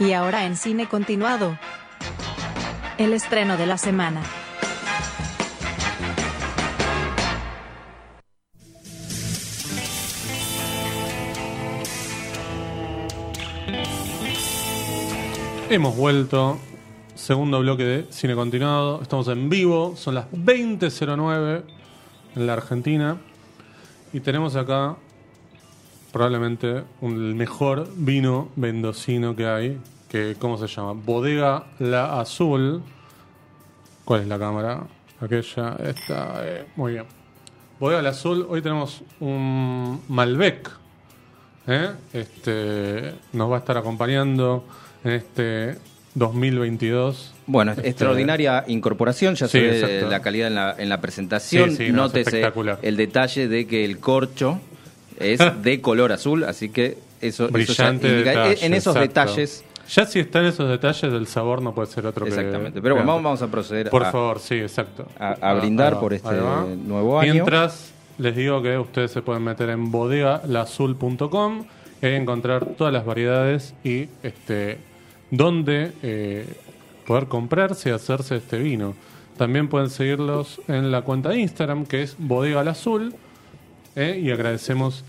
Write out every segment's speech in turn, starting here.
Y ahora en cine continuado. El estreno de la semana. Hemos vuelto. Segundo bloque de Cine Continuado. Estamos en vivo. Son las 20.09 en la Argentina. Y tenemos acá probablemente un- el mejor vino mendocino que hay. Que, ¿Cómo se llama? Bodega La Azul. ¿Cuál es la cámara? Aquella. Esta. eh, muy bien. Bodega La Azul. Hoy tenemos un Malbec. ¿eh? Este, nos va a estar acompañando en este 2022. Bueno, Este, extraordinaria incorporación, ya Sí, se ve la calidad en la, en la presentación. Sí, sí, Nótese espectacular. el detalle de que el corcho es de color azul, así que eso, Brillante detalle, en esos exacto. detalles. Ya si están esos detalles, el sabor no puede ser otro que- Exactamente. Pero bueno, vamos, a proceder Por a, favor, sí, exacto. a- a brindar va, por este nuevo año. Mientras, les digo que ustedes se pueden meter en bodegalazul.com y encontrar todas las variedades y este dónde eh, poder comprarse y hacerse este vino. También pueden seguirlos en la cuenta de Instagram, que es bodegalazul, eh, y agradecemos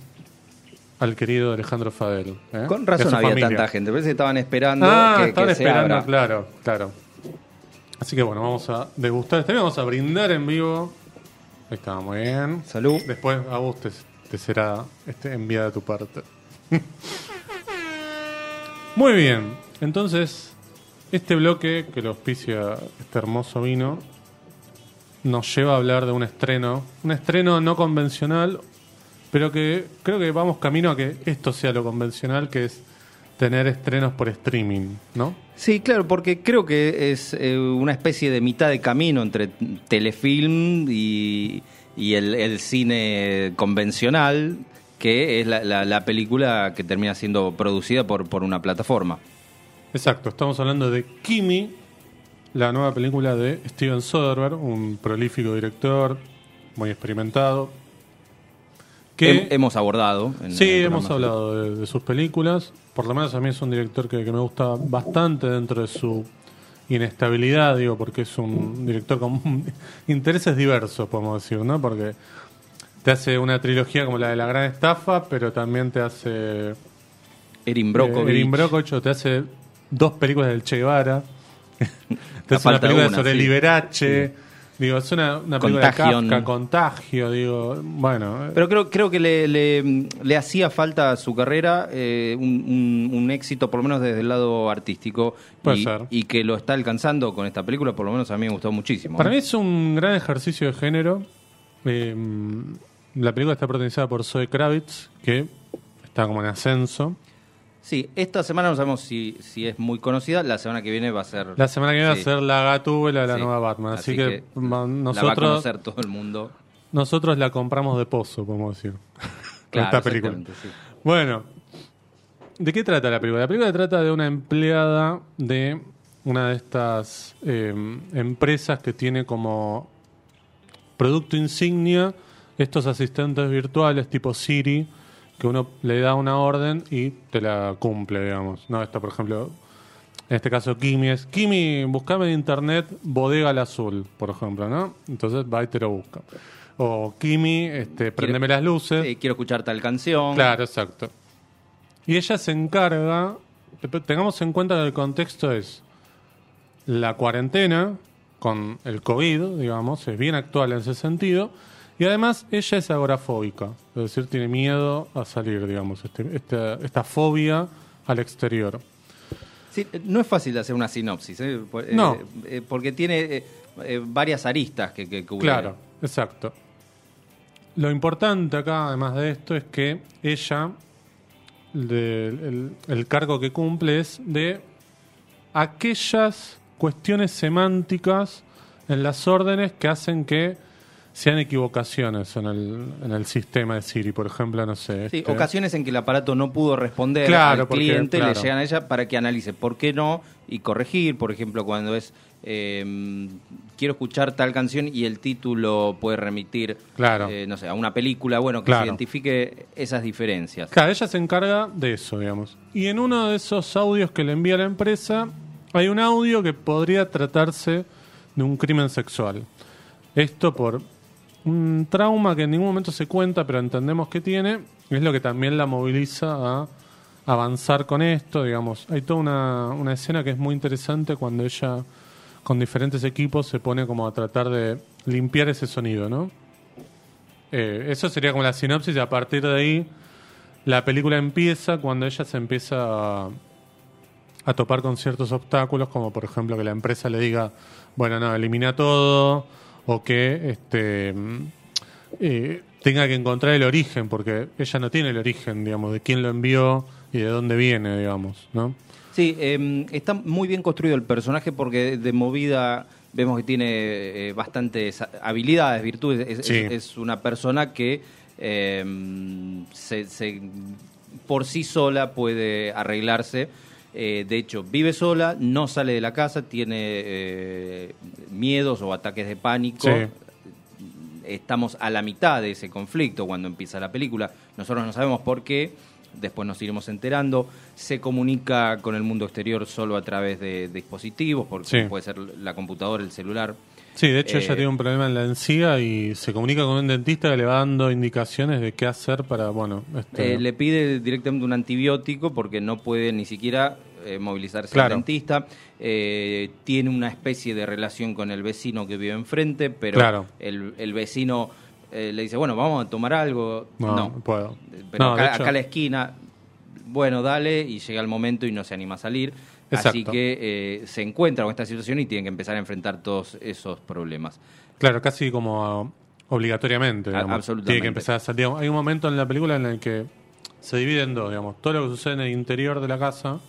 al querido Alejandro Fadel. eh, Con razón había familia. tanta gente. Parece que estaban esperando Ah, que, estaban que se esperando, abra. claro, claro. Así que bueno, vamos a degustar este vamos a brindar en vivo. Ahí está, muy bien. Salud. Después a vos te, te será este, enviada de tu parte. muy bien, entonces este bloque que lo auspicia este hermoso vino nos lleva a hablar de un estreno, un estreno no convencional, pero que creo que vamos camino a que esto sea lo convencional, que es tener estrenos por streaming, ¿no? Sí, claro, porque creo que es eh, una especie de mitad de camino entre telefilm y, y el, el cine convencional, que es la, la- la película que termina siendo producida por, por una plataforma. Exacto, estamos hablando de Kimi, la nueva película de Steven Soderbergh, un prolífico director, muy experimentado. Que, Hem- hemos abordado. en sí, hemos hablado de, de sus películas. Por lo menos a mí es un director que, que me gusta bastante dentro de su inestabilidad, digo, porque es un director con intereses diversos, podemos decir, ¿no? Porque te hace una trilogía como la de La Gran Estafa, pero también te hace Erin Brockovich. eh, Erin Brockovich, te hace dos películas del Che Guevara. hace una película una, sobre sí. Liberace. Digo, es una, una película Contagion. de Kafka, Contagio, digo, bueno. eh, Pero creo, creo que le, le- le hacía falta a su carrera eh, un, un- un éxito, por lo menos desde el lado artístico, Puede y, ser. y que lo está alcanzando con esta película, por lo menos a mí me gustó muchísimo. Para ¿eh? mí es un gran ejercicio de género. Eh, la película está protagonizada por Zoe Kravitz, que está como en ascenso. Sí, esta semana no sabemos si, si es muy conocida, la semana que viene va a ser... La semana que viene va a ser la Gatúbela de la Sí. nueva Batman. Así, Así que, que ma- La va a nosotros, conocer todo el mundo. nosotros la compramos de pozo, podemos decir. Claro, esta película. sí. Bueno, ¿de qué trata la película? La película trata de una empleada de una de estas eh, empresas que tiene como producto insignia estos asistentes virtuales tipo Siri, que uno le da una orden y te la cumple, digamos. No, esta, por ejemplo, en este caso Kimi es, Kimi, buscame en internet bodega al azul, por ejemplo, ¿no? Entonces va y te lo busca. O Kimi, este, prendeme las luces. Quiero escuchar tal canción. Claro, exacto. Y ella se encarga, te- tengamos en cuenta que el contexto es la cuarentena con el COVID, digamos, es bien actual en ese sentido, y además ella es agorafóbica, es decir, tiene miedo a salir, digamos, este- esta, esta fobia al exterior. Sí, no es fácil de hacer una sinopsis, ¿eh? Por- eh, No. eh, porque tiene eh, eh, varias aristas que, que cubre. Claro, exacto. Lo importante acá, además de esto, es que ella, de- el, el cargo que cumple es de aquellas cuestiones semánticas en las órdenes que hacen que sean equivocaciones en el, en el sistema de Siri, por ejemplo, no sé. Sí, este- ocasiones en que el aparato no pudo responder Claro, al porque, cliente, claro. le llegan a ella para que analice por qué no y corregir, por ejemplo, cuando es eh, quiero escuchar tal canción y el título puede remitir, Claro. eh, no sé, a una película, bueno, que Claro. se identifique esas diferencias. Claro, ella se encarga de eso, digamos. Y en uno de esos audios que le envía la empresa, hay un audio que podría tratarse de un crimen sexual. Esto por un trauma que en ningún momento se cuenta, pero entendemos que tiene, es lo que también la moviliza a avanzar con esto, digamos. Hay toda una, una escena que es muy interesante cuando ella con diferentes equipos se pone como a tratar de limpiar ese sonido, ¿no? Eh, eso sería como la sinopsis y a partir de ahí la película empieza cuando ella se empieza a topar con ciertos obstáculos, como por ejemplo que la empresa le diga, bueno, no, elimina todo, o que este eh, tenga que encontrar el origen, porque ella no tiene el origen, digamos, de quién lo envió y de dónde viene, digamos, ¿no? Sí, eh, está muy bien construido el personaje porque de movida vemos que tiene eh, bastantes habilidades, virtudes. Es, Sí. es- es una persona que eh, se, se- por sí sola puede arreglarse. Eh, de hecho, vive sola, no sale de la casa, tiene eh, miedos o ataques de pánico. Sí. Estamos a la mitad de ese conflicto cuando empieza la película. Nosotros no sabemos por qué, después nos iremos enterando. Se comunica con el mundo exterior solo a través de, dispositivos, porque Sí. puede ser la computadora, el celular. Sí, de hecho Eh, ella tiene un problema en la encía y se comunica con un dentista que le va dando indicaciones de qué hacer para, bueno, este, Eh, le pide directamente un antibiótico porque no puede ni siquiera eh, movilizarse Claro. al dentista. Eh, tiene una especie de relación con el vecino que vive enfrente, pero Claro. el, el vecino eh, le dice, bueno, vamos a tomar algo. no, puedo. Pero No, acá, hecho- acá a la esquina, bueno, dale, y llega el momento y no se anima a salir. Así que eh, se encuentra con esta situación y tienen que empezar a enfrentar todos esos problemas. Claro, casi como obligatoriamente. A- digamos. absolutamente. Tiene que empezar a salir. Hay un momento en la película en el que se divide en dos, digamos. Todo lo que sucede en el interior de la casa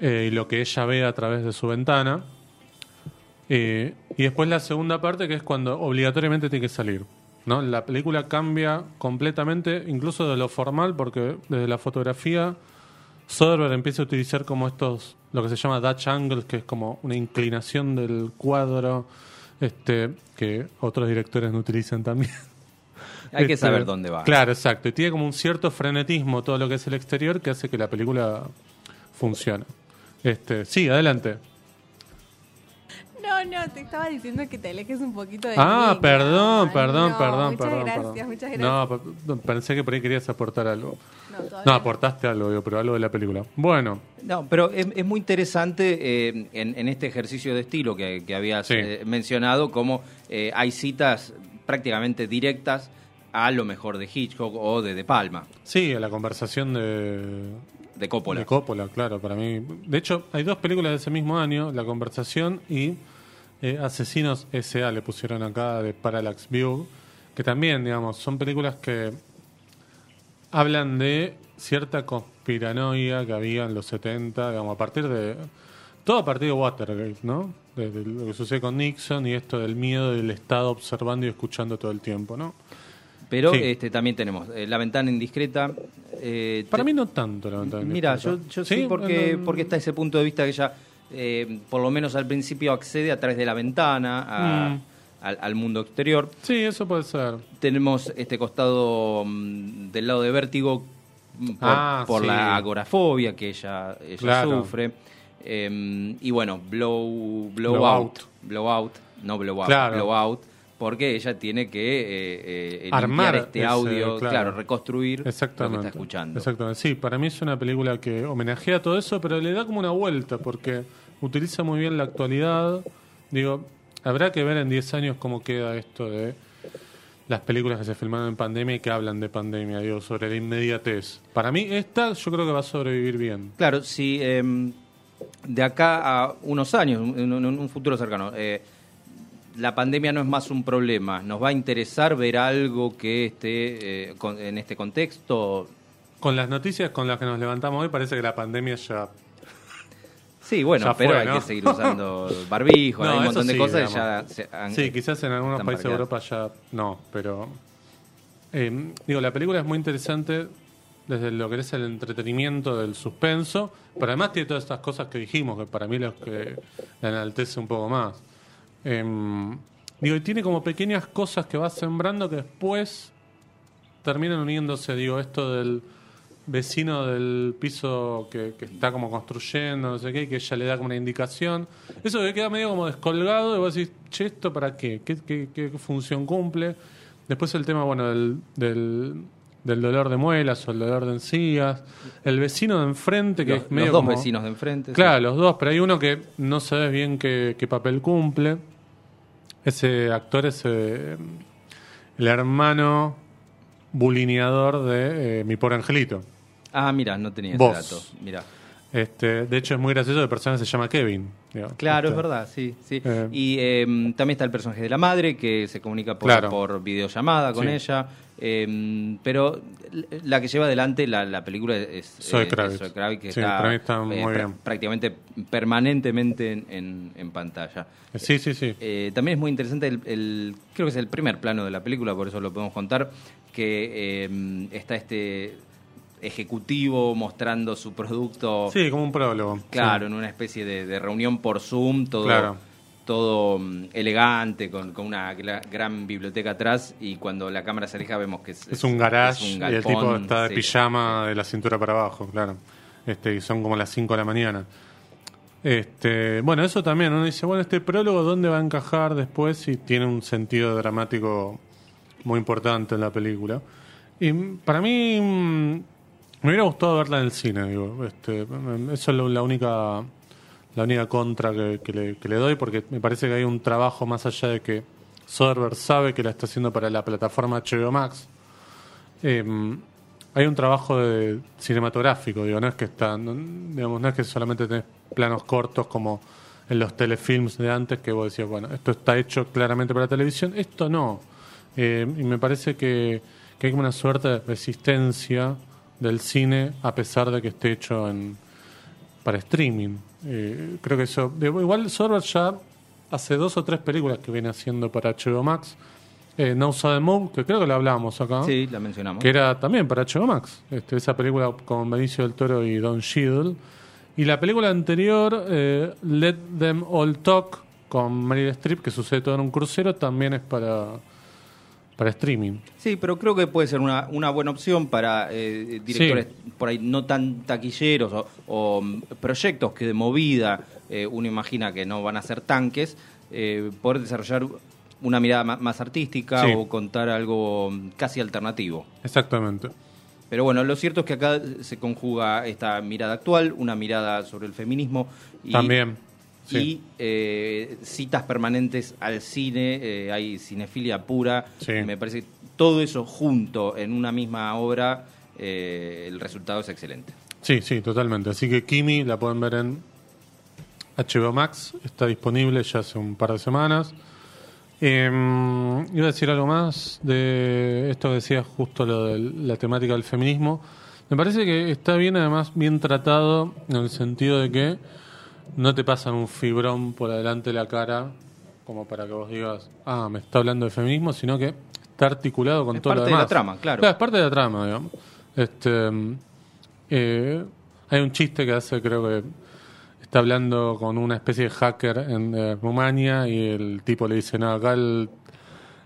eh, y lo que ella ve a través de su ventana. Eh, y después la segunda parte que es cuando obligatoriamente tiene que salir. ¿no? La película cambia completamente, incluso de lo formal, porque desde la fotografía Soderbergh empieza a utilizar como estos, lo que se llama Dutch angles, que es como una inclinación del cuadro, este, que otros directores no utilizan también. Hay que Este, saber dónde va. Claro, exacto. Y tiene como un cierto frenetismo todo lo que es el exterior que hace que la película funcione. Este, sí, adelante. No, no, te estaba diciendo que te alejes un poquito de Ah, mí, perdón, no, perdón, no, perdón, muchas perdón. gracias, perdón. muchas gracias. No, pe- pensé que por ahí querías aportar algo. No, aportaste algo, pero algo de la película. Bueno, No, pero es, es muy interesante eh, en, en este ejercicio de estilo que, que habías Sí. eh, mencionado, como eh, hay citas prácticamente directas a lo mejor de Hitchcock o de De Palma, sí, la conversación de, de Coppola. De Coppola, claro, para mí. De hecho, hay dos películas de ese mismo año, La Conversación y eh, Asesinos S.A. le pusieron acá de Parallax View, que también, digamos, son películas que hablan de cierta conspiranoia que había en los 70, digamos, a partir de... Todo a partir de Watergate, ¿no? De, de lo que sucede con Nixon y esto del miedo del Estado observando y escuchando todo el tiempo, ¿no? Pero Sí. este, también tenemos eh, La Ventana Indiscreta. eh, Para te- mí no tanto, lamentablemente. Mira, yo, yo sí, porque, No, no, porque está ese punto de vista que ella, eh, por lo menos al principio, accede a través de la ventana a- Mm. al, al mundo exterior. Sí, eso puede ser. Tenemos este costado mm, del lado de vértigo mm, por, Ah, por sí. la agorafobia que ella, ella Claro. sufre. Eh, y bueno, blow, blow, Blowout. out. Blowout, no blowout, Claro. blowout. Porque ella tiene que eh, eh, Armar este ese, audio, claro. claro, reconstruir lo que Exactamente. está escuchando. Exactamente. Sí, para mí es una película que homenajea todo eso, pero le da como una vuelta porque utiliza muy bien la actualidad. Digo, habrá que ver en 10 años cómo queda esto de las películas que se filmaron en pandemia y que hablan de pandemia, digo, sobre la inmediatez. Para mí esta yo creo que va a sobrevivir bien. Claro, si em, de acá a unos años, en un, futuro cercano, eh, la pandemia no es más un problema, ¿nos va a interesar ver algo que esté eh, con- en este contexto? Con las noticias con las que nos levantamos hoy parece que la pandemia ya... Sí, bueno, Ya pero fue, hay ¿no? que seguir usando barbijo, No, hay un montón de sí, cosas que ya se han- Sí, quizás en algunos países de. Europa ya no, pero... eh, digo, la película es muy interesante desde lo que es el entretenimiento del suspenso, pero además tiene todas estas cosas que dijimos, que para mí los que la enaltece un poco más. Em, digo, y tiene como pequeñas cosas que va sembrando que después terminan uniéndose, digo, esto del vecino del piso que, que está como construyendo, no sé qué, y que ella le da como una indicación. Eso que queda medio como descolgado, y vos decís, che, ¿esto para qué? ¿Qué, qué, qué función cumple? Después el tema, bueno, del, del, del dolor de muelas o el dolor de encías. El vecino de enfrente, que Los, es medio los dos como- vecinos de enfrente. sí. Claro, los dos, pero hay uno que no sabes bien qué, qué papel cumple. Ese actor es eh, el hermano bulineador de eh, Mi Pobre Angelito. Ah, mira, no tenía Vos. ese dato. Mira. Este, de hecho, es muy gracioso, el personaje se llama Kevin. digo. Claro, Este, es verdad, sí. sí. Eh. y eh, también está el personaje de la madre que se comunica por, Claro. por videollamada con Sí. ella. eh, pero la que lleva adelante la, la película es Zoe eh, Kravitz. es Zoe Kravitz, que Sí, está, para mí está muy pra- bien. prácticamente permanentemente en, en- en pantalla. Sí, sí, sí. Eh, también es muy interesante el, el- creo que es el primer plano de la película, por eso lo podemos contar, que eh, está este ejecutivo mostrando su producto, Sí, como un prólogo. claro, Sí. en una especie de, de reunión por Zoom, todo, Claro. todo mm, elegante, con, con una gran biblioteca atrás, y cuando la cámara se aleja vemos que es, Es un garage es un y el tipo galpón, está de sí. pijama de la cintura para abajo, claro. Este, y son como las 5 de la mañana. Este, bueno, eso también, uno dice, bueno, este prólogo, ¿dónde va a encajar después? Si tiene un sentido dramático muy importante en la película. Y para mí, mm, me hubiera gustado verla en el cine, digo. Este, eso es la única, la única contra que, le, doy, porque me parece que hay un trabajo más allá de que Soderbergh sabe que la está haciendo para la plataforma HBO Max. Eh, hay un trabajo de cinematográfico, digo, no es que está, no, digamos, no es que solamente tenés planos cortos como en los telefilms de antes que vos decías, bueno, esto está hecho claramente para televisión, esto no. Eh, y me parece que, que hay como una suerte de resistencia del cine a pesar de que esté hecho en, para streaming. Eh, creo que eso. igual Soderbergh ya hace dos o tres películas que viene haciendo para HBO Max. Eh, no the Move, que creo que la hablábamos acá. Sí, la mencionamos. Que era también para HBO Max. Este, esa película con Benicio del Toro y Don Cheadle. Y la película anterior, eh, Let Them All Talk, con Meryl Streep, que sucede todo en un crucero, también es para, para streaming. Sí, pero creo que puede ser una, una buena opción para eh, directores por ahí no tan taquilleros o, o, mm, proyectos que de movida eh, uno imagina que no van a ser tanques, eh, poder desarrollar una mirada más artística Sí. o contar algo mm, casi alternativo. Exactamente. Pero bueno, lo cierto es que acá se conjuga esta mirada actual, una mirada sobre el feminismo y, También. Sí. y eh, citas permanentes al cine, eh, hay cinefilia pura. Sí. Me parece que todo eso junto en una misma obra, eh, el resultado es excelente. Sí, sí, totalmente. Así que Kimi la pueden ver en HBO Max, está disponible ya hace un par de semanas. Eh, iba a decir algo más de esto que decías, justo lo de la temática del feminismo. Me parece que está bien, además, bien tratado en el sentido de que no te pasan un fibrón por adelante de la cara como para que vos digas, ah, me está hablando de feminismo, sino que está articulado con Es todo lo parte de la demás. trama, claro. es parte de la trama, digamos. Este, eh, hay un chiste que hace, creo que está hablando con una especie de hacker en eh, Rumania y el tipo le dice, no, acá el,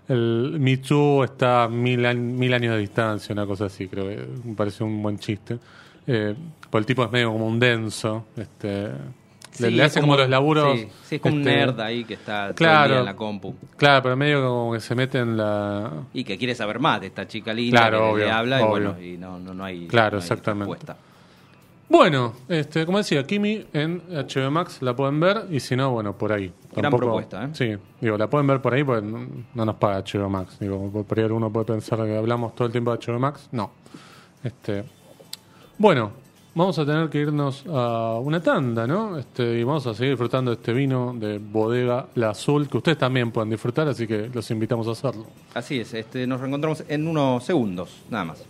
el Me Too está a mil, mil años de distancia, una cosa así, creo que me parece un buen chiste. Eh, pues el tipo es medio como un denso, este, Sí, le hace como, los laburos. Sí, sí, es como un este, nerd ahí que está todo el claro. día en la compu. Claro, pero medio como que se mete en la... Y que quiere saber más de esta chica linda Claro, que le obvio, habla y bueno, y no, no, no hay Claro, no hay exactamente. respuesta. Bueno, este, como decía, Kimi en HBO Max la pueden ver y si no, bueno, por ahí. Gran propuesta, ¿eh? Sí, digo, la pueden ver por ahí porque no, no nos paga HBO Max. Digo, por ahí uno puede pensar que hablamos todo el tiempo de HBO Max. No. Este, bueno, vamos a tener que irnos a una tanda, ¿no? Este, y vamos a seguir disfrutando de este vino de Bodega La Azul, que ustedes también pueden disfrutar, así que los invitamos a hacerlo. Así es, este, nos reencontramos en unos segundos, nada más.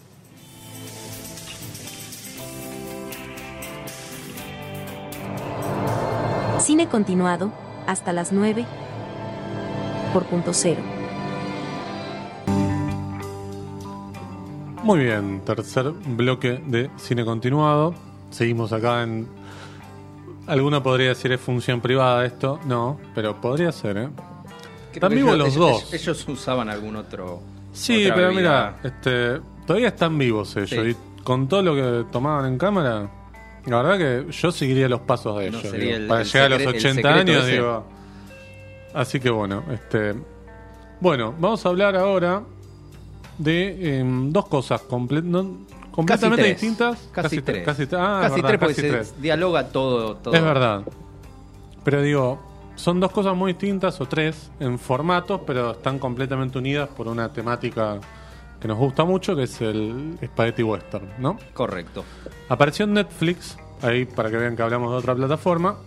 Cine continuado, hasta las 9. Por punto cero. Muy bien, tercer bloque de cine continuado. Seguimos acá en. Alguno podría decir es función privada esto, no, pero podría ser, ¿eh? Están vivos ellos- los ellos- dos. Ellos usaban algún otro. Sí, otra pero bebida. mira, este, todavía están vivos ellos. Sí. Y con todo lo que tomaban en cámara, la verdad que yo seguiría los pasos de No ellos. sería digo, el- para el llegar a los secre- el 80 secreto años, ese. digo. Así que bueno, este. Bueno, vamos a hablar ahora de em, dos cosas comple- no- completamente tres. distintas. Casi tre- tres. Casi, tre- ah, Casi verdad, tres porque casi se tres. dialoga todo, todo. Es verdad. Pero digo, son dos cosas muy distintas, o tres, en formatos, pero están completamente unidas por una temática que nos gusta mucho, que es el Spaghetti Western, ¿no? Correcto. Apareció en Netflix, ahí para que vean que hablamos de otra plataforma,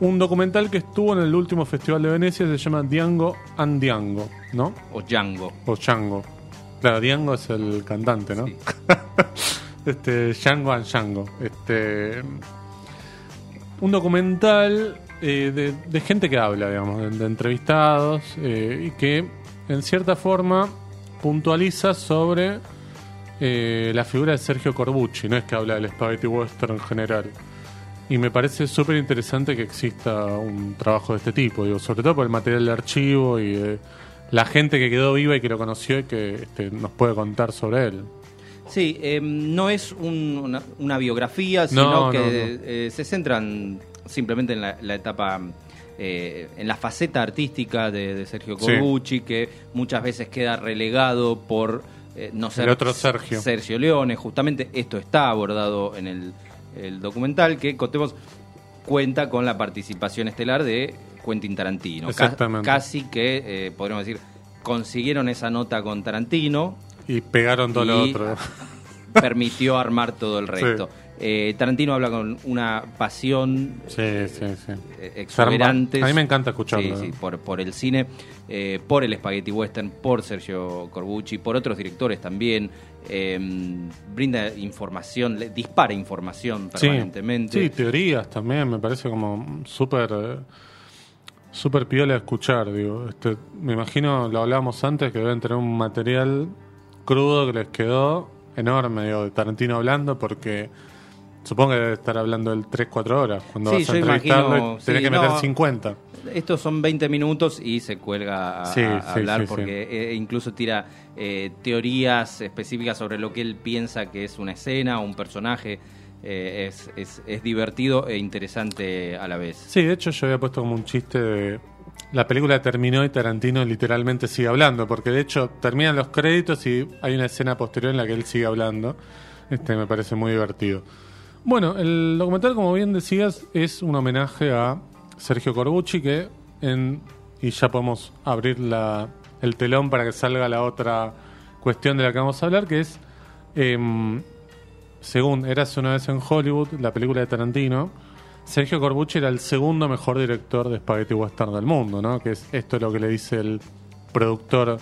un documental que estuvo en el último Festival de Venecia, se llama Diango and Diango, ¿no? O Django. O Django. Claro, Diango es el cantante, ¿no? Sí. este Django and Django. Este un documental eh, de, de gente que habla, digamos, de, de entrevistados eh, y que en cierta forma puntualiza sobre eh, la figura de Sergio Corbucci, no es que habla del spaghetti western en general. Y me parece súper interesante que exista un trabajo de este tipo, digo, sobre todo por el material de archivo y de la gente que quedó viva y que lo conoció y que este, nos puede contar sobre él. Sí, eh, no es un- una, una biografía, sino No, que no, no. eh, se centran simplemente en la, la etapa, eh, en la faceta artística de, de Sergio Sí. Corbucci, que muchas veces queda relegado por eh, no ser otro Sergio. Sergio Leone. Justamente esto está abordado en el, el documental que contemos cuenta con la participación estelar de Quentin Tarantino. Ca- Exactamente. casi que, eh, podríamos decir, consiguieron esa nota con Tarantino Y pegaron todo lo y otro. permitió armar todo el resto. Sí. Eh, Tarantino habla con una pasión Sí, sí, sí. eh, exuberante. A mí me encanta escucharlo. Sí, sí, por, por el cine, eh, por el Spaghetti Western, por Sergio Corbucci, por otros directores también. eh, brinda información, le- dispara información permanentemente. Sí, teorías también, me parece como súper súper piola escuchar, digo. Este, me imagino, lo hablábamos antes, que deben tener un material crudo que les quedó enorme, digo, de Tarantino hablando, porque supongo que debe estar hablando del 3-4 horas. Cuando Sí, vas a entrevistarlo, imagino, tenés sí, que meter no. 50. Estos son 20 minutos y se cuelga a, Sí, a hablar sí, porque eh, incluso tira eh, teorías específicas sobre lo que él piensa que es una escena o un personaje. Eh, es, es, es divertido e interesante a la vez. Sí, de hecho yo había puesto como un chiste de... La película terminó y Tarantino literalmente sigue hablando, porque de hecho terminan los créditos y hay una escena posterior en la que él sigue hablando. Este me parece muy divertido. Bueno, el documental, como bien decías, es un homenaje a Sergio Corbucci, que en... Y ya podemos abrir la, el telón para que salga la otra cuestión de la que vamos a hablar, que es... em, según Eras una vez en Hollywood, la película de Tarantino, Sergio Corbucci era el segundo mejor director de Spaghetti Western del mundo, ¿no? Que es esto es lo que le dice el productor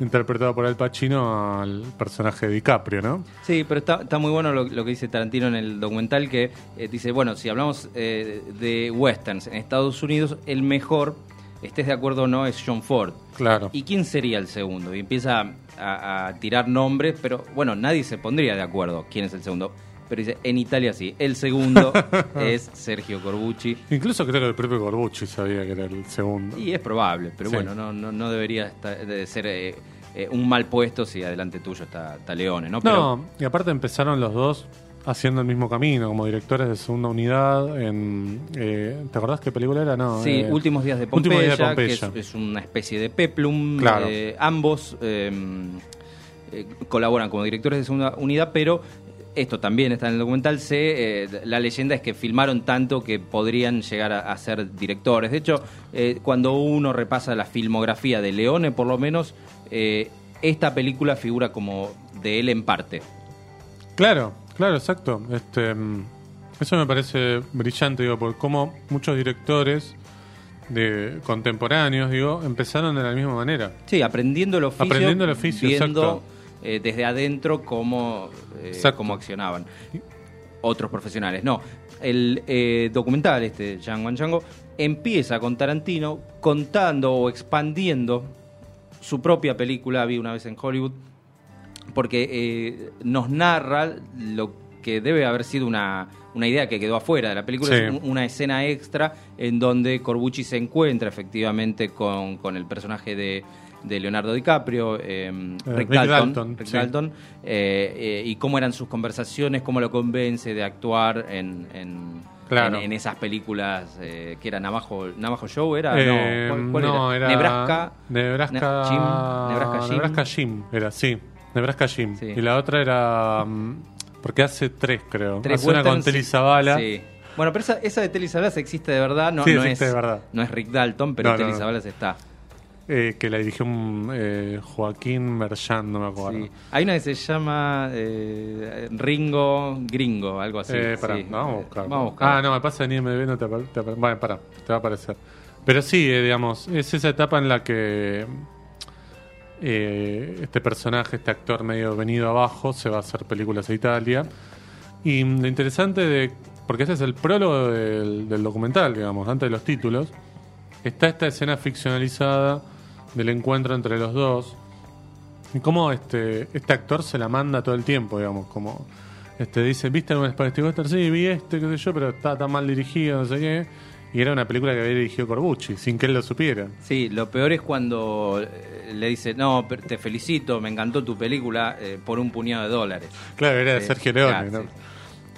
interpretado por Al Pacino al personaje de DiCaprio, ¿no? Sí, pero está, muy bueno lo, lo que dice Tarantino en el documental, que eh, dice, bueno, si hablamos eh, de westerns en Estados Unidos, el mejor, estés de acuerdo o no, es John Ford. Claro. ¿Y quién sería el segundo? Y empieza a, a tirar nombres, pero bueno, nadie se pondría de acuerdo quién es el segundo. Pero dice, en Italia sí, el segundo es Sergio Corbucci. Incluso creo que el propio Corbucci sabía que era el segundo. Y es probable, pero Sí. bueno, no, no, no debería estar- de ser eh, eh, un mal puesto si adelante tuyo está, está Leone, ¿no? Pero, No, y aparte empezaron los dos haciendo el mismo camino, como directores de segunda unidad en... eh, ¿Te acordás qué película era? No, Sí, eh, Últimos Días de Últimos Pompeya, Días de que es, Pompeya. es una especie de peplum. Claro. eh, ambos eh, eh, colaboran como directores de segunda unidad, pero esto también está en el documental. Se, eh, la leyenda es que filmaron tanto que podrían llegar a, a ser directores. De hecho, eh, cuando uno repasa la filmografía de Leone, por lo menos, eh, esta película figura como de él en parte. Claro, claro, exacto. Este, mm, eso me parece brillante, digo, porque como muchos directores de contemporáneos, digo, empezaron de la misma manera. Sí, aprendiendo el oficio. Aprendiendo el oficio, viendo exacto. eh, desde adentro cómo, eh, cómo accionaban otros profesionales. No, el eh, documental, este Django Django, empieza con Tarantino contando o expandiendo su propia película, Había una vez en Hollywood, porque eh, nos narra lo que debe haber sido una, una idea que quedó afuera de la película, Sí. es un- una escena extra en donde Corbucci se encuentra efectivamente con, con el personaje de, de Leonardo DiCaprio, eh, Rick, Rick Dalton, Dalton, Rick sí. Dalton, eh, eh, y cómo eran sus conversaciones, cómo lo convence de actuar en, en, Claro. en- en esas películas que que era Navajo, Navajo Show, era, Eh, no, ¿cuál, cuál no, era? era Nebraska, Nebraska Ne- Jim, Nebraska Jim. Nebraska Jim, era, sí. Nebraska Jim. Sí. Y la otra era. mm, Porque hace tres, creo. Tres hace una con Telly Savalas. Sí. Bueno, pero esa, esa de Telly Savalas existe de verdad, no, Sí, no existe es de verdad. no es Rick Dalton, pero No, Telly no. Savalas está. eh, que la dirigió un, eh, Joaquín Merchant, no me acuerdo. Sí. Hay una que se llama eh, Ringo Gringo, algo así. Pará, sí. vamos a buscar. Vamos a buscar. Ah, no, me pasa en IMDb, no te, te Bueno, pará, te va a aparecer. Pero sí, digamos, es esa etapa en la que eh, este personaje, este actor medio venido abajo, se va a hacer películas a Italia. Y lo interesante de. Porque ese es el prólogo del, documental, digamos, antes de los títulos. Está esta escena ficcionalizada del encuentro entre los dos. Y cómo este, este actor se la manda todo el tiempo, digamos, como este dice, ¿viste algún Spaghetti Western? Sí, vi este, qué sé yo, pero estaba tan mal dirigido, no sé qué. Y era una película que había dirigido Corbucci, sin que él lo supiera. Sí, lo peor es cuando eh, le dice, no, te felicito, me encantó tu película eh, por un puñado de dólares. Claro, era de Sergio Leone, claro, ¿no? sí.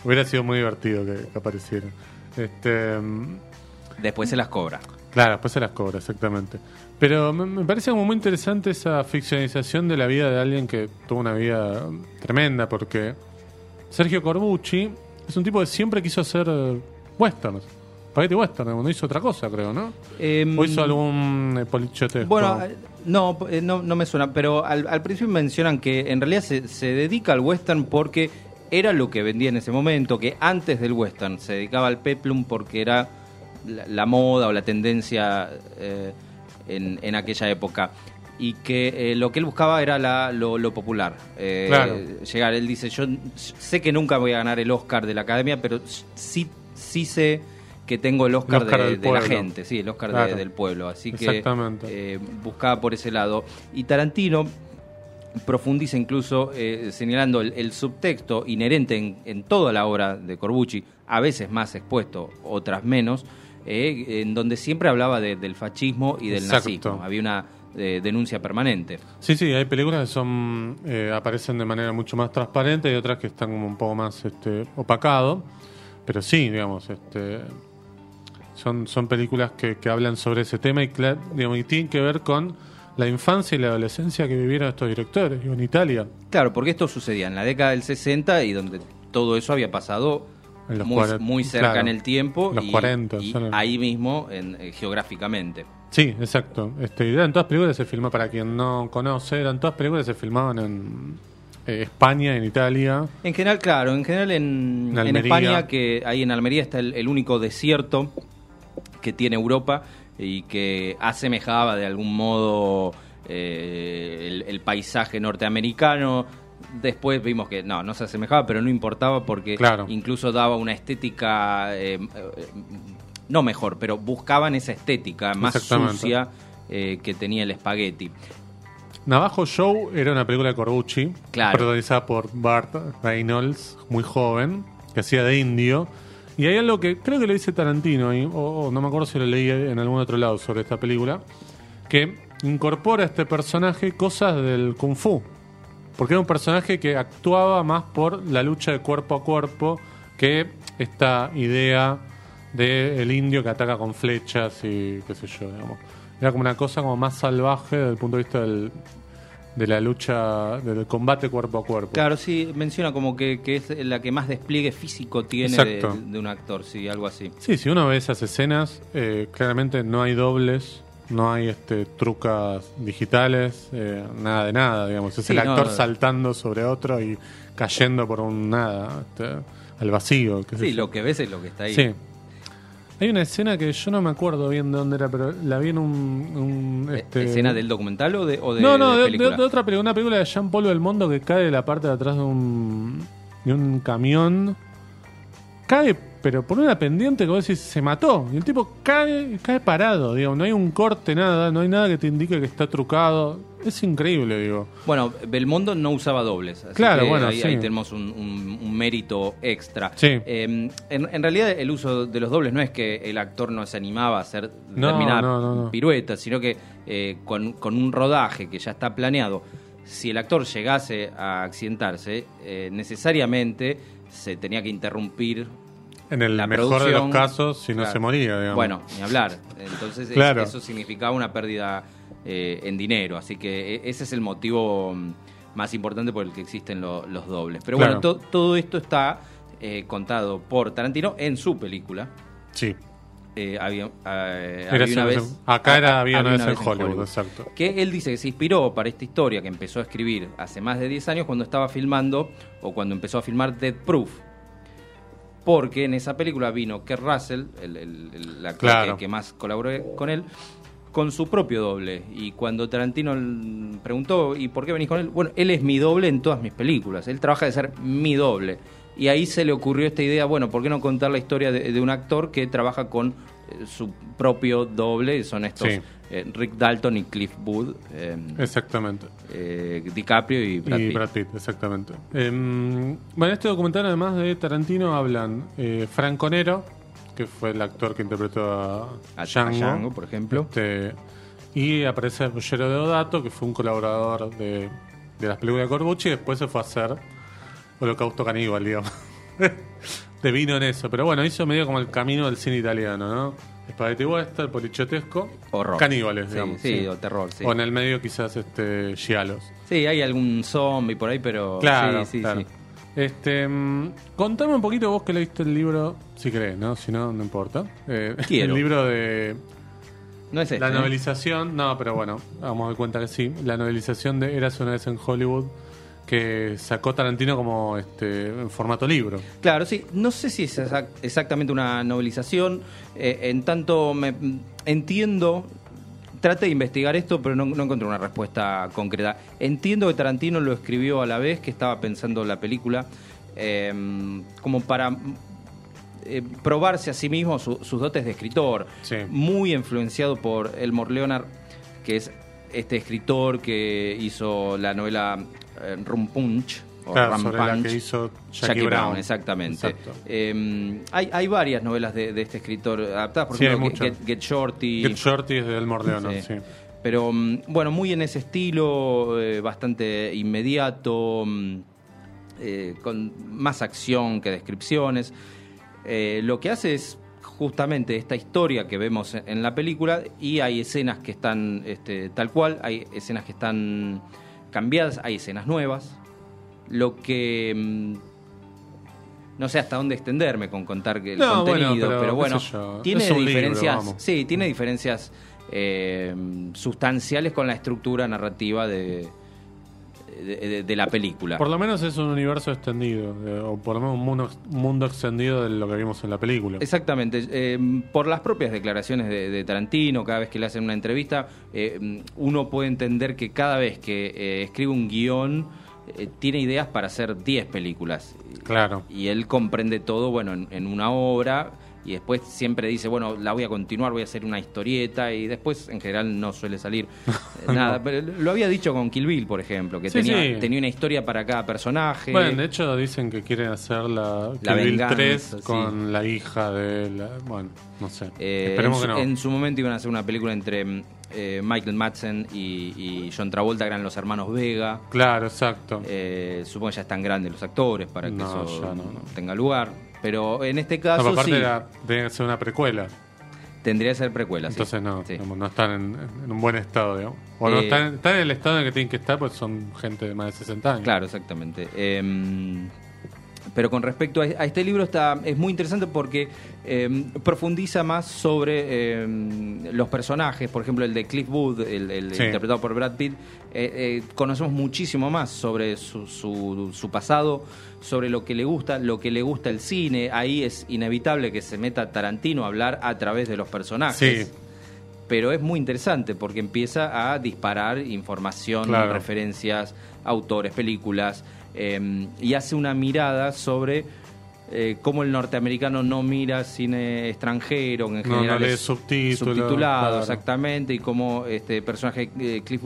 Hubiera sido muy divertido que, que apareciera. Este, Después se las cobra. Claro, después se las cobra, exactamente. Pero me, me parece como muy interesante esa ficcionalización de la vida de alguien que tuvo una vida tremenda, porque Sergio Corbucci es un tipo que siempre quiso hacer westerns. Spaghetti western, no hizo otra cosa, creo, ¿no? Em, o hizo algún eh, polichotesco. Bueno, eh, no, eh, no, no me suena, pero al, al principio mencionan que en realidad se, se dedica al western porque era lo que vendía en ese momento, que antes del western se dedicaba al peplum porque era la, la moda o la tendencia eh, en, en aquella época. Y que eh, lo que él buscaba era la- lo, lo popular. Eh, Claro. Llegar, él dice, yo sé que nunca voy a ganar el Oscar de la Academia, pero sí, sí sé que tengo el Oscar, Oscar de, la gente, sí, el Oscar de- del pueblo. Así que eh, buscaba por ese lado. Y Tarantino profundiza incluso eh, señalando el, el subtexto inherente en, en toda la obra de Corbucci, a veces más expuesto, otras menos, eh, en donde siempre hablaba de- del fascismo y del Exacto. nazismo. Había una eh, denuncia permanente. Sí, sí, hay películas que son aparecen de manera mucho más transparente y otras que están como un poco más este, opacado. Pero sí, digamos, este, son, son películas que, que hablan sobre ese tema y, digamos, y tienen que ver con la infancia y la adolescencia que vivieron estos directores en Italia. Claro, porque esto sucedía en la década del 60 y donde todo eso había pasado En los muy, muy cerca claro. en el tiempo Los y, 40, y son ahí mismo en, eh, geográficamente. Sí, exacto. Este, eran todas películas que se filmaban, para quien no conoce, eran todas películas que se filmaban en eh, España, en Italia. En general, claro, en general en, En en. España, que ahí en Almería está el, el único desierto que tiene Europa y que asemejaba de algún modo eh, el, el paisaje norteamericano. Después vimos que no, no se asemejaba, pero no importaba porque Claro. incluso daba una estética, eh, eh, no mejor, pero buscaban esa estética más sucia eh, que tenía el espagueti. Navajo Show era una película de Corbucci, Claro. protagonizada por Bart Reynolds, muy joven, que hacía de indio. Y hay algo que creo que lo dice Tarantino, ahí, o, no me acuerdo si lo leí en algún otro lado sobre esta película, que incorpora a este personaje cosas del kung fu. Porque era un personaje que actuaba más por la lucha de cuerpo a cuerpo que esta idea del el indio que ataca con flechas y qué sé yo, digamos. Era como una cosa como más salvaje desde el punto de vista del, de la lucha, del combate cuerpo a cuerpo. Claro, sí, menciona como que, que es la que más despliegue físico tiene de, un actor, sí, algo así. Sí, si uno ve esas escenas, eh, claramente no hay dobles, no hay este trucas digitales, eh, nada de nada, digamos. Es Sí, el actor no. saltando sobre otro y cayendo por un nada, este, al vacío. sé Sí, lo que ves es lo que está ahí. Sí. Hay una escena que yo no me acuerdo bien de dónde era, pero la vi en un... un, Eh, este- ¿Escena del documental o de, o de no, no, de de, película? de- de otra película, una película de Jean Paul Belmondo que cae de la parte de atrás de un, de un camión. Cae pero por una pendiente vos decís, se mató. Y el tipo cae, cae parado, digo, no hay un corte, nada, no hay nada que te indique que está trucado. Es increíble, digo. Bueno, Belmondo no usaba dobles. así Claro, que bueno, ahí, sí. ahí tenemos un, un- un mérito extra. Sí. Eh, en, en realidad, el uso de los dobles no es que el actor no se animaba a hacer No, determinada no, no, no. pirueta, sino que eh, con, con un rodaje que ya está planeado, si el actor llegase a accidentarse, eh, necesariamente se tenía que interrumpir En el la mejor de los casos, si no se moría, digamos. Bueno, ni hablar. Entonces Claro. eso significaba una pérdida eh, en dinero. Así que e- ese es el motivo mm, más importante por el que existen lo- los dobles. Pero Claro. bueno, to- todo esto está eh, contado por Tarantino en su película. Sí. Eh, había, eh, Era había una vez, acá era ah, había una vez en Hollywood, exacto. Que él dice que se inspiró para esta historia que empezó a escribir hace más de 10 años cuando estaba filmando o cuando empezó a filmar Dead Proof. Porque en esa película vino Kurt Russell, el, el- el actor Claro. que, que más colaboró con él, con su propio doble. Y cuando Tarantino preguntó, ¿y por qué venís con él? Bueno, él es mi doble en todas mis películas. Él trabaja de ser mi doble. Y ahí se le ocurrió esta idea, bueno, ¿por qué no contar la historia de, de un actor que trabaja con su propio doble? Y son estos Sí. eh, Rick Dalton y Cliff Booth, eh, Exactamente. eh, DiCaprio y Brad y Pitt. Brad Pitt, exactamente. Em, bueno, en este documental, además de Tarantino, hablan eh, Franco Nero, que fue el actor que interpretó a, A- Django, por ejemplo. Este, y aparece Ruggero Deodato, que fue un colaborador de, de las películas de Corbucci, y después se fue a hacer Holocausto Caníbal, digamos. de vino en eso. Pero bueno, hizo medio como el camino del cine italiano, ¿no? Spaghetti western, polichotesco, Horror. caníbales, Sí, digamos. sí, o terror, sí. O en el medio quizás este giallos. Sí, hay algún zombie por ahí, pero. Claro, sí, sí, claro. sí. Este, mm, contame un poquito vos que leíste el libro, si querés, ¿no? Si no, no importa. Eh, Quiero. El libro de No es este. la ¿eh? novelización, no, pero bueno, vamos a dar cuenta que sí. La novelización de Eras una vez en Hollywood, que sacó Tarantino como este en formato libro. Claro, sí. No sé si es exac- exactamente una novelización. eh, en tanto, me, entiendo. Traté de investigar esto, pero no, no encontré una respuesta concreta. Entiendo que Tarantino lo escribió a la vez que estaba pensando la película, eh, como para eh, probarse a sí mismo su- sus dotes de escritor. Sí. Muy influenciado por Elmore Leonard, que es este escritor que hizo la novela eh, Rum Punch. O Claro, Rum sobre la Punch. que hizo Jackie, Jackie Brown, Brown. exactamente. Eh, hay, hay varias novelas de, de este escritor adaptadas, por Sí, hay ejemplo, Get, muchas. Get Shorty. Get Shorty es de Elmore Leonard, Sí. sí. Pero mm, bueno, muy en ese estilo, eh, bastante inmediato, mm, eh, con más acción que descripciones. Lo que hace es justamente esta historia que vemos en- en la película y hay escenas que están este, tal cual, hay escenas que están cambiadas, hay escenas nuevas. Lo que... mm, no sé hasta dónde extenderme con contar el No, bueno, contenido, pero bueno, tiene libro, diferencias, sí, tiene diferencias eh, sustanciales con la estructura narrativa de, de, la película. Por lo menos es un universo extendido, eh, o por lo menos un mundo, un mundo extendido de lo que vimos en la película. Exactamente. eh, por las propias declaraciones de, de Tarantino, cada vez que le hacen una entrevista, eh, uno puede entender que cada vez que eh, escribe un guion, tiene ideas para hacer 10 películas. Claro. Y él comprende todo, bueno, en, en una obra. Y después siempre dice, bueno, la voy a continuar, voy a hacer una historieta. Y después, en general, no suele salir eh, nada. Pero lo había dicho con Kill Bill, por ejemplo, que Sí, tenía, sí. tenía una historia para cada personaje. Bueno, de hecho dicen que quieren hacer la, La Kill Bill venganza, 3 sí. con la hija de la... Bueno, no sé. Eh, Esperemos en, que su, no. en su momento iban a hacer una película entre mm, eh, Michael Madsen y, y John Travolta, que eran los hermanos Vega. Claro, exacto. Eh, supongo que ya están grandes los actores para que No, eso no. tenga lugar. Pero en este No, caso pero aparte sí, era- ser una precuela. tendría que ser precuela. sí. Entonces no, Sí. no están en, en un buen estado, digamos. O no Eh, están, están en el estado en el que tienen que estar, pues son gente de más de 60 años. Claro, exactamente. Em, pero con respecto a, a este libro está es muy interesante porque em, profundiza más sobre em, los personajes, por ejemplo el de Cliff Booth, el, el Sí. interpretado por Brad Pitt, eh, eh, conocemos muchísimo más sobre su, su- su pasado, sobre lo que le gusta, lo que le gusta el cine. Ahí es inevitable que se meta Tarantino a hablar a través de los personajes. Sí. Pero es muy interesante porque empieza a disparar información, Claro. referencias, autores, películas, eh, y hace una mirada sobre eh, cómo el norteamericano no mira cine extranjero, en general no es subtitulado, claro. exactamente, y cómo este personaje eh, Cliff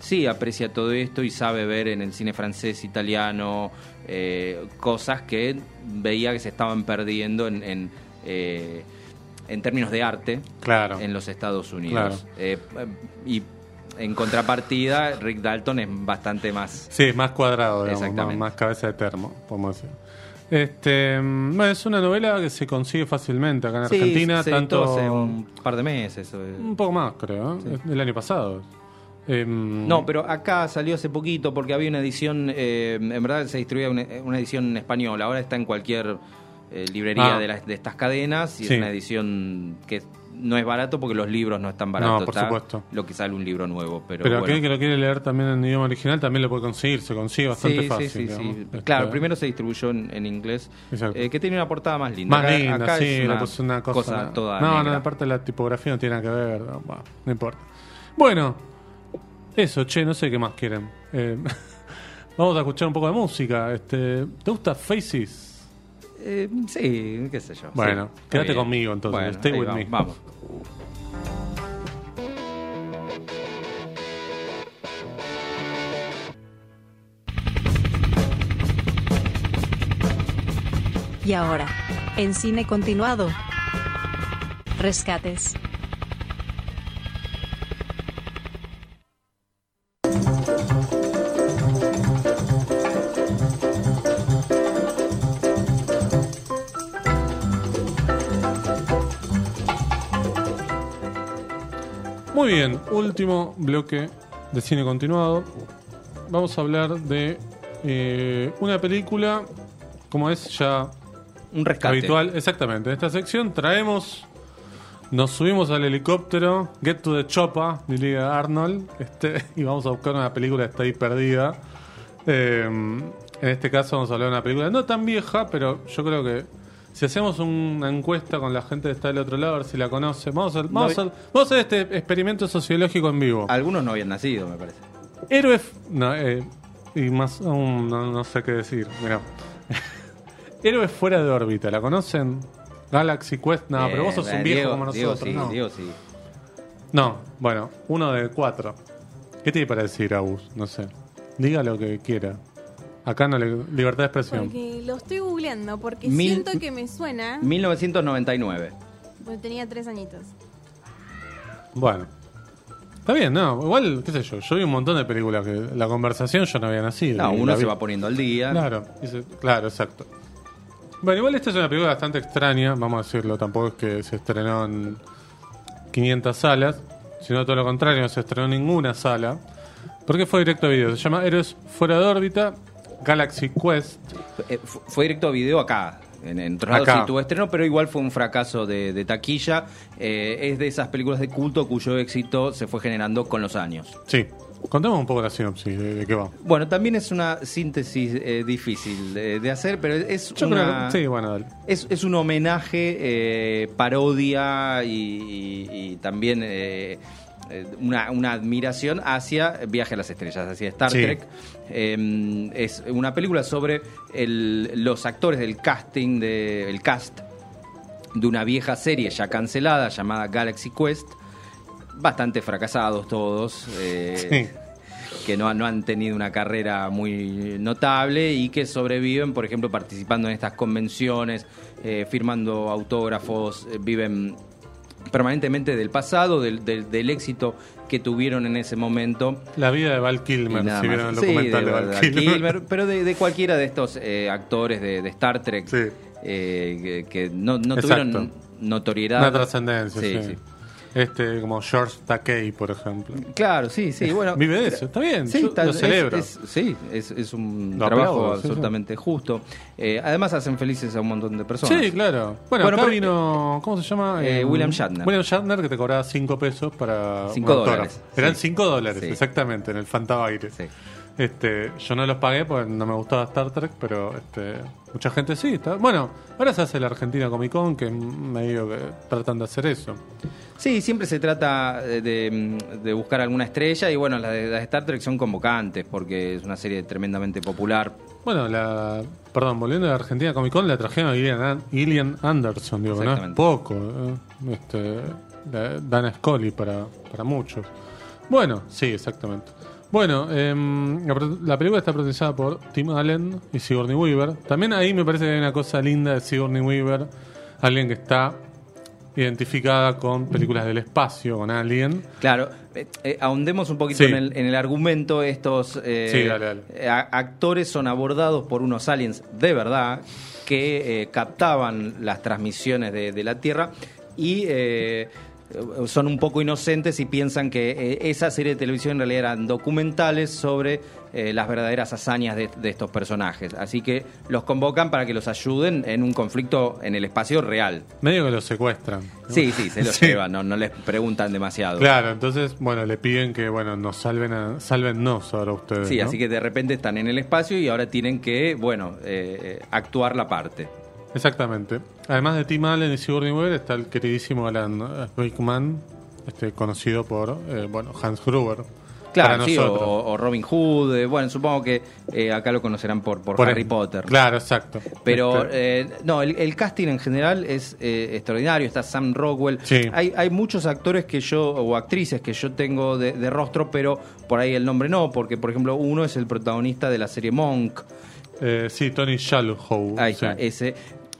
sí aprecia todo esto y sabe ver en el cine francés, italiano, eh, cosas que veía que se estaban perdiendo en, en, eh, en términos de arte Claro. en los Estados Unidos. Claro. Y en contrapartida, Rick Dalton es bastante más... Sí, más cuadrado, digamos, más, Exactamente. más cabeza de termo, podemos decir. Este, mm, bueno, es una novela que se consigue fácilmente acá en Sí, Argentina, se tanto hace un par de meses. un poco más, creo, ¿eh? el año pasado. Em, No, pero acá salió hace poquito porque había una edición, eh, en verdad se distribuía una, una edición española, ahora está en cualquier eh, librería Ah. de, las- de estas cadenas y Sí. es una edición que no es barato porque los libros no están baratos. No, por está supuesto. Lo que sale un libro nuevo, pero, pero bueno. aquel que lo quiere leer también en idioma original también lo puede conseguir, se consigue bastante Sí, fácil. sí, sí. Este, Claro, primero se distribuyó en, en inglés, eh, que tiene una portada más linda. Más Acá- linda, acá sí, una, una cosa. toda no, negra. no, aparte la tipografía no tiene nada que ver. No, bah, no importa. Bueno, eso, che, no sé qué más quieren. Eh, vamos a escuchar un poco de música. Este, ¿Te gusta Faces? Eh, sí, qué sé yo. Bueno, sí, quédate bien. conmigo, entonces. Bueno, Stay with vamos, me. Vamos. Y ahora, en cine continuado. Rescates. Muy bien, último bloque de cine continuado. Vamos a hablar de eh, una película, como es ya Un rescate. habitual. Exactamente, en esta sección traemos, nos subimos al helicóptero, Get to the Chopa, diría Arnold, este, y vamos a buscar una película que está ahí perdida. Eh, en este caso vamos a hablar de una película no tan vieja, pero yo creo que si hacemos una encuesta con la gente que está del otro lado, a ver si la conoce, vamos a, vamos No, a, vamos a hacer este experimento sociológico en vivo. Algunos no habían nacido, me parece. Héroe. No, eh, y más aún no, no sé qué decir. Mira. Héroes fuera de órbita, ¿la conocen? Galaxy Quest, no, pero vos sos un viejo Diego- como Diego nosotros. sí, no. Diego sí. No, bueno, uno de cuatro. ¿Qué tiene para decir, Agus? No sé. Diga lo que quiera. Acá no le. Libertad de expresión. Porque lo estoy googleando, porque Mil- siento que me suena. 1999. Porque tenía tres añitos. Bueno. Está bien, no. Igual, qué sé yo. Yo vi un montón de películas que la conversación yo no había nacido. No, y uno se va poniendo al día. Claro, dice- claro, exacto. Bueno, igual esta es una película bastante extraña, vamos a decirlo, tampoco es que se estrenó en 500 salas, sino todo lo contrario, no se estrenó en ninguna sala, porque fue directo a video. Se llama Héroes Fuera de órbita, Galaxy Quest. Eh, fu- fue directo a video acá. En, en Acá. sí tuvo estreno, pero igual fue un fracaso de, de taquilla. Eh, es de esas películas de culto cuyo éxito se fue generando con los años. Sí, contemos un poco la sinopsis de, de qué va. Bueno, también es una síntesis eh, difícil de, de hacer, pero es Yo una... creo que- sí, bueno, dale. Es, es un homenaje, eh, parodia y, y- y también eh, una, una admiración hacia Viaje a las Estrellas, hacia Star Sí. Trek. Eh, es una película sobre el- los actores del casting, de, el cast de una vieja serie ya cancelada llamada Galaxy Quest. Bastante fracasados todos. eh, que no, no han tenido una carrera muy notable y que sobreviven, por ejemplo, participando en estas convenciones, eh, firmando autógrafos, eh, viven permanentemente del pasado, del, del- del éxito que tuvieron en ese momento. La vida de Val Kilmer, si vieron el Sí, documental de de, Val Kilmer. Kilmer, pero de, de cualquiera de estos eh, actores de, de Star Trek Sí. eh, que, que no, tuvieron notoriedad. Una trascendencia, Sí, sí. Este, como George Takei, por ejemplo. Claro, sí, sí, bueno. Vive de eso, está bien, Sí, yo tal- lo celebro. es- sí, es, es un Lo trabajo aplaudo, sí, sí. absolutamente justo. Eh, además hacen felices a un montón de personas. Sí, claro. Bueno, Bueno, acá pero- vino, ¿cómo se llama? Eh, Eh, William Shatner. William Shatner que te cobraba 5 pesos para Cinco un autógrafo. dólares, Eran sí. 5 dólares, exactamente, en el Fantabaire. Sí. Este, yo no los pagué porque no me gustaba Star Trek, pero este, mucha gente sí. Está, bueno, ahora se hace la Argentina Comic Con, que medio que tratan de hacer eso. Sí, siempre se trata de, de buscar alguna estrella y bueno, las de, las de Star Trek son convocantes porque es una serie tremendamente popular. Bueno, la, perdón, volviendo a la Argentina Comic Con, la trajeron a Gillian, An- Gillian Anderson, digo, no es poco. eh, Este, Dana Scully para, para muchos. Bueno, sí, exactamente. Bueno, em, la, película está protagonizada por Tim Allen y Sigourney Weaver. También ahí me parece que hay una cosa linda de Sigourney Weaver, alguien que está identificada con películas del espacio, con Alien. Claro, eh, eh, ahondemos un poquito Sí. en, el, en el argumento. Estos eh, Sí, dale, eh, actores son abordados por unos aliens de verdad que eh, captaban las transmisiones de, de la Tierra y eh, son un poco inocentes y piensan que eh, esa serie de televisión en realidad eran documentales sobre eh, las verdaderas hazañas de, de estos personajes. Así que los convocan para que los ayuden en un conflicto en el espacio real. Medio que lo secuestran. ¿no? Sí, sí, se los Sí. llevan, no, no les preguntan demasiado. Claro, entonces, bueno, le piden que, bueno, nos salven a, sálvennos ahora ustedes. Sí, ¿no? así que de repente están en el espacio y ahora tienen que, bueno, eh, eh, actuar la parte. Exactamente. Además de Tim Allen y Sigourney Weaver está el queridísimo Alan eh, Rickman, este, conocido por, eh, bueno, Hans Gruber. Claro, sí, o, Robin Hood, eh, bueno, supongo que eh, acá lo conocerán por, por, Por Harry el- Potter. Claro, exacto. Pero Este, eh, no, el, el casting en general es extraordinario. Está Sam Rockwell. Sí. Hay, hay muchos actores que yo, o actrices que yo tengo de, de rostro, pero por ahí el nombre no, porque por ejemplo uno es el protagonista de la serie Monk. eh, sí, Tony Shalhoub. Ahí sí. está, ese.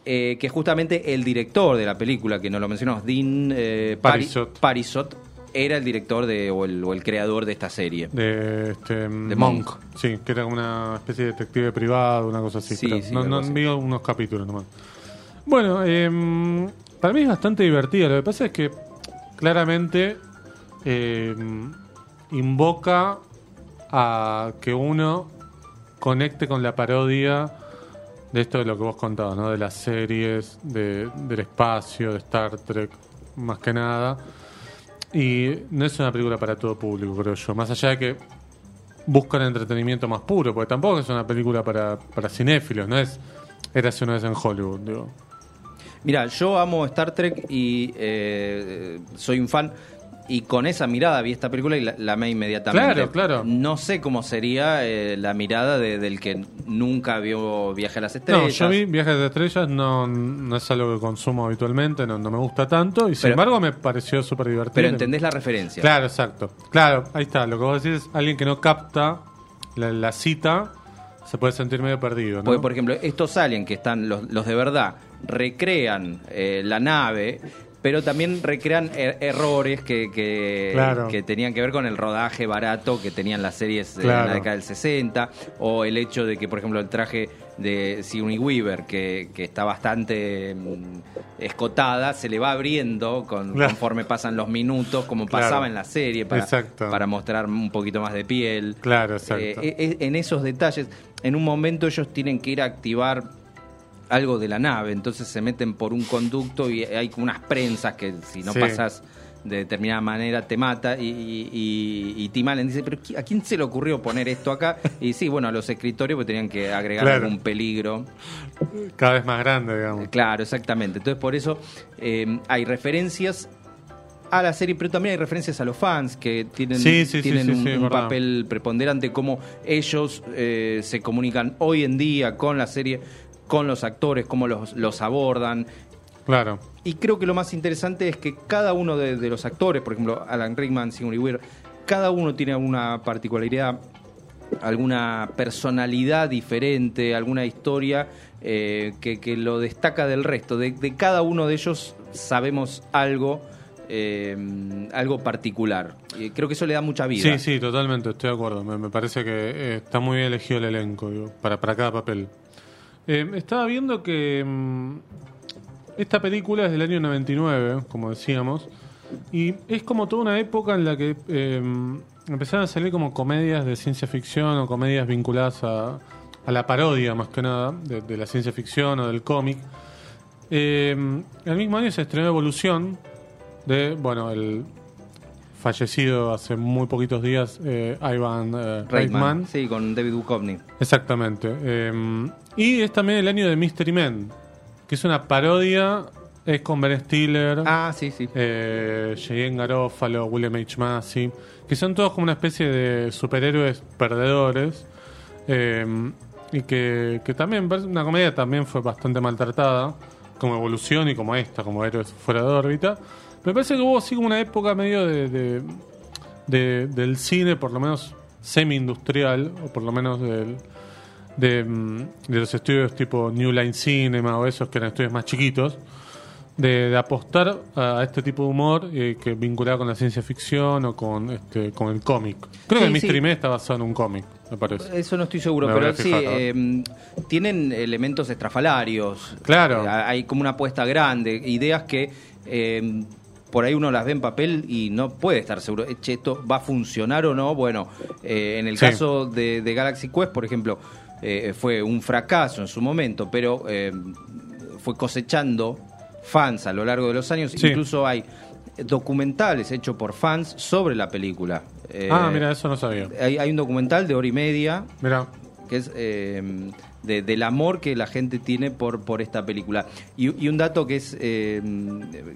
Eh, que justamente el director de la película, que no lo mencionamos, Dean eh, Pari- Parisot. Parisot, era el director de, o, el, o el creador de esta serie. De, este, De Monk. Sí, que era como una especie de detective privado, una cosa así. Sí, creo. sí, no, no vi unos capítulos nomás. Bueno, em, para mí es bastante divertida. Lo que pasa es que claramente em, invoca a que uno conecte con la parodia de esto de lo que vos contabas, ¿no? De las series, de, del espacio, de Star Trek, más que nada. Y no es una película para todo público, creo yo. Más allá de que buscan entretenimiento más puro, porque tampoco es una película para, para cinéfilos, no es Érase una vez en Hollywood, digo. Mira, yo amo Star Trek y eh, soy un fan. Y con esa mirada vi esta película y la, la amé inmediatamente. Claro, claro. No sé cómo sería eh, la mirada de- del que nunca vio Viaje a las Estrellas. No, yo vi Viajes de Estrellas, no, no es algo que consumo habitualmente, no, no me gusta tanto, y sin Pero- embargo me pareció súper divertido. Pero entendés la referencia. Claro, exacto. Claro, ahí está. Lo que vos decís es alguien que no capta la, la cita, se puede sentir medio perdido, ¿no? Porque, por ejemplo, estos aliens que están, los, los de verdad, recrean eh, la nave, pero también recrean er- errores que, que, Claro. que tenían que ver con el rodaje barato que tenían las series en Claro. la década del 60, o el hecho de que, por ejemplo, el traje de Sigourney Weaver, que, que está bastante mm, escotada, se le va abriendo con, Claro. conforme pasan los minutos, como Claro. pasaba en la serie, para, para mostrar un poquito más de piel. Claro, exacto. Eh, eh, en esos detalles, en un momento ellos tienen que ir a activar algo de la nave, entonces se meten por un conducto y hay como unas prensas que si no Sí. pasas de determinada manera te mata y, y, y- y Tim Allen dice, pero ¿qui- ¿a quién se le ocurrió poner esto acá? Y sí, bueno, a los escritorios pues tenían que agregar Claro. algún peligro. Cada vez más grande, digamos. Claro, exactamente. Entonces por eso eh, hay referencias a la serie, pero también hay referencias a los fans que tienen, Sí, sí, sí, tienen sí, un, papel preponderante, cómo ellos eh, se comunican hoy en día con la serie, con los actores, cómo los, los abordan. Claro. Y creo que lo más interesante es que cada uno de, de los actores, por ejemplo, Alan Rickman, Sigourney Weaver, cada uno tiene alguna particularidad, alguna personalidad diferente, alguna historia eh, que, que lo destaca del resto. De, de cada uno de ellos sabemos algo, eh, algo particular. Creo que eso le da mucha vida. Sí, sí, totalmente, estoy de acuerdo. Me, me parece que eh, está muy bien elegido el elenco digo, para, para cada papel. Eh, estaba viendo que mm, esta película es del año 99, como decíamos, y es como toda una época en la que eh, empezaron a salir como comedias de ciencia ficción o comedias vinculadas a, a la parodia, más que nada, de, la ciencia ficción o del cómic. Eh, el mismo año se estrenó Evolución, de, bueno, el fallecido hace muy poquitos días eh, Ivan eh, Reitman, Reitman. sí, con David Duchovny. Exactamente. Eh, y es también el año de Mystery Men, que es una parodia, es con Ben Stiller, Ah, sí, sí. eh, Garofalo, William H. Massey, que son todos como una especie de superhéroes perdedores. eh, y que, que también, una comedia también fue bastante maltratada, como evolución y como esta, como héroes fuera de órbita. Me parece que hubo así como una época medio de, de- de- del cine, por lo menos semi-industrial, o por lo menos del, de, mm, de los estudios tipo New Line Cinema o esos que eran estudios más chiquitos, de, de apostar a este tipo de humor eh, que vinculado con la ciencia ficción o con este con el cómic. Creo Sí, que Mystery sí. Men está basado en un cómic, me parece. Eso no estoy seguro, Me pero sí, eh, tienen elementos estrafalarios. Claro. Eh, hay como una apuesta grande, ideas que eh, por ahí uno las ve en papel y no puede estar seguro, eh, che, esto va a funcionar o no. Bueno, eh, en el Sí. caso de, de Galaxy Quest, por ejemplo, eh, fue un fracaso en su momento, pero eh, fue cosechando fans a lo largo de los años. Sí. Incluso hay documentales hechos por fans sobre la película. Ah, mira, eso no sabía. hay, hay un documental de hora y media Mira, que es de- del amor que la gente tiene por, por esta película. Y, un dato que es eh,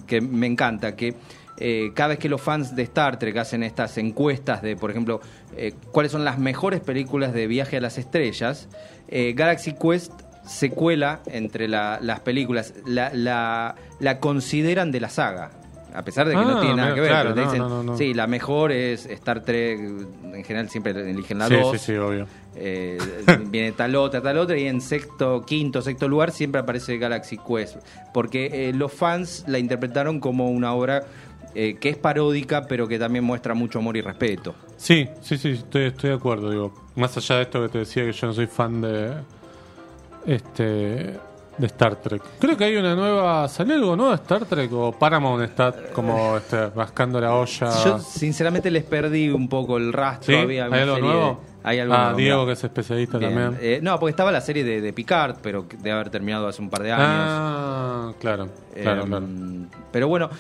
que me encanta, que eh, cada vez que los fans de Star Trek hacen estas encuestas de, por ejemplo, eh, cuáles son las mejores películas de viaje a las estrellas, eh, Galaxy Quest se cuela entre la- las películas, la, la, la consideran de la saga. A pesar de que Ah, no tiene nada que ver, claro, pero te dicen, no, no, no. sí, la mejor es Star Trek, en general siempre eligen la sí, 2. sí, sí, obvio. Eh, viene tal otra, tal otra, y en sexto, quinto, sexto lugar siempre aparece Galaxy Quest. Porque eh, los fans la interpretaron como una obra eh, que es paródica, pero que también muestra mucho amor y respeto. Sí, sí, sí, estoy, estoy de acuerdo. Digo, más allá de esto que te decía que yo no soy fan de este de Star Trek. Creo que hay una nueva, ¿salió algo nuevo de Star Trek o Paramount está como este, rascando la olla? Yo, sinceramente, les perdí un poco el rastro. ¿Sí? Había ¿Hay algo serie- nuevo? Hay algo ah, nuevo, Diego que es especialista Bien. también. Eh, no, porque estaba la serie de, de Picard, pero debe haber terminado hace un par de años. ah, claro, claro, Eh, claro. Pero bueno,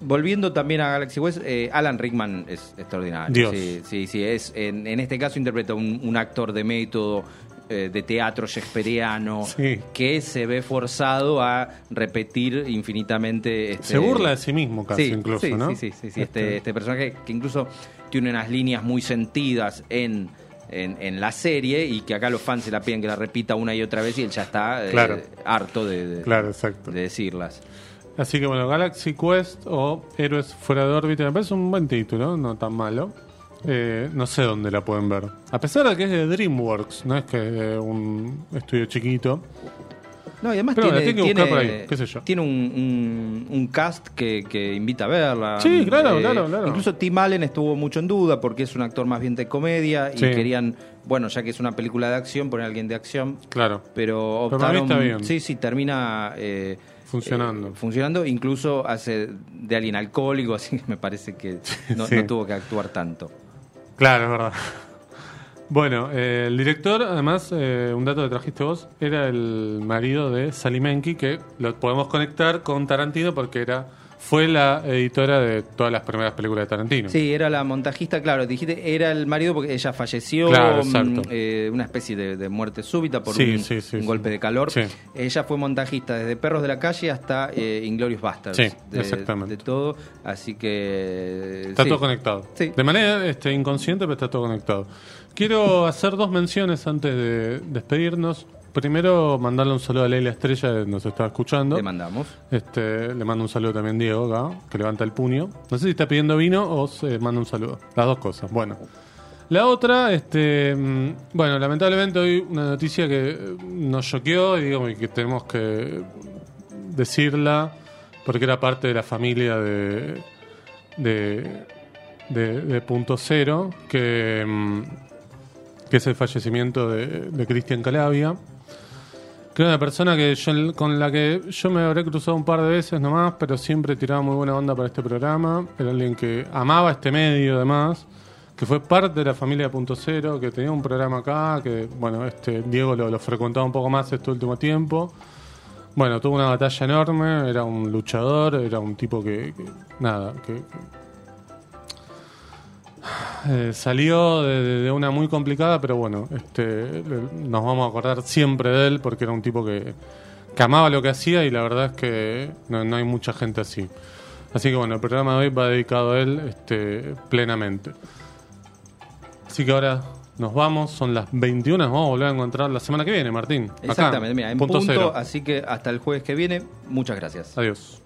volviendo también a Galaxy Quest, eh, Alan Rickman es extraordinario. Dios. Sí, sí, sí. Es, en, en este caso interpreta un, un actor de método. Eh, de teatro shakespeareano Sí. que se ve forzado a repetir infinitamente este- Se burla de sí mismo casi sí, incluso, sí, ¿no? sí, sí, Este- Este, este personaje que incluso tiene unas líneas muy sentidas en, en, en la serie y que acá los fans se la piden que la repita una y otra vez y él ya está eh, harto de, de- Claro, exacto. de decirlas. Así que bueno, Galaxy Quest o Héroes fuera de órbita me parece un buen título, no tan malo. Eh, no sé dónde la pueden ver. A pesar de que es de DreamWorks, no es que es de un estudio chiquito. No, y además Pero la tiene, que buscar por ahí, qué sé yo. tiene un, un- un cast que, que invita a verla. Sí, claro, claro, claro. Incluso Tim Allen estuvo mucho en duda porque es un actor más bien de comedia y Sí. querían, bueno, ya que es una película de acción, poner a alguien de acción. Claro. Pero Pero optaron. está bien. Sí, sí, termina. eh, Funcionando. eh, funcionando, incluso hace de alguien alcohólico, así que me parece que no, Sí. no tuvo que actuar tanto. Claro, es verdad. Bueno, eh, el director, además, eh, un dato que trajiste vos, era el marido de Sally Menke, que lo podemos conectar con Tarantino porque era fue la editora de todas las primeras películas de Tarantino. Sí, era la montajista, claro, dijiste, era el marido porque ella falleció, Claro, mm, eh, una especie de, de muerte súbita por Sí, un, sí, sí, un sí. golpe de calor. Sí. Ella fue montajista desde Perros de la Calle hasta eh, Inglorious Bastards. Sí, de, exactamente. De todo, así que... Está todo conectado. De manera este, inconsciente, pero está todo conectado. Quiero hacer dos menciones antes de despedirnos. Primero, mandarle un saludo a Leila Estrella, que nos está escuchando. Le mandamos. Este, le mando un saludo también a Diego acá, que levanta el puño. No sé si está pidiendo vino o se manda un saludo. Las dos cosas. Bueno. La otra, este, mm, bueno, lamentablemente hoy una noticia que eh, nos choqueó y digamos, que tenemos que decirla porque era parte de la familia de de, de, de Punto Cero, que, mm, que es el fallecimiento de, de Cristian Calavia que era una persona que con la que yo me habré cruzado un par de veces nomás, pero siempre tiraba muy buena onda para este programa. Era alguien que amaba este medio además, que fue parte de la familia Punto Cero, que tenía un programa acá, que bueno, este Diego lo, lo frecuentaba un poco más este último tiempo. Bueno, tuvo una batalla enorme, era un luchador, era un tipo que- nada, que, eh, salió de, una muy complicada, pero bueno, este, nos vamos a acordar siempre de él porque era un tipo que, que amaba lo que hacía y la verdad es que no, no hay mucha gente así. Así que bueno, el programa de hoy va dedicado a él este, plenamente. Así que ahora nos vamos, son las 21, nos vamos a volver a encontrar la semana que viene, Martín. acá, Exactamente, mira, en punto, cero. así que hasta el jueves que viene, muchas gracias. Adiós.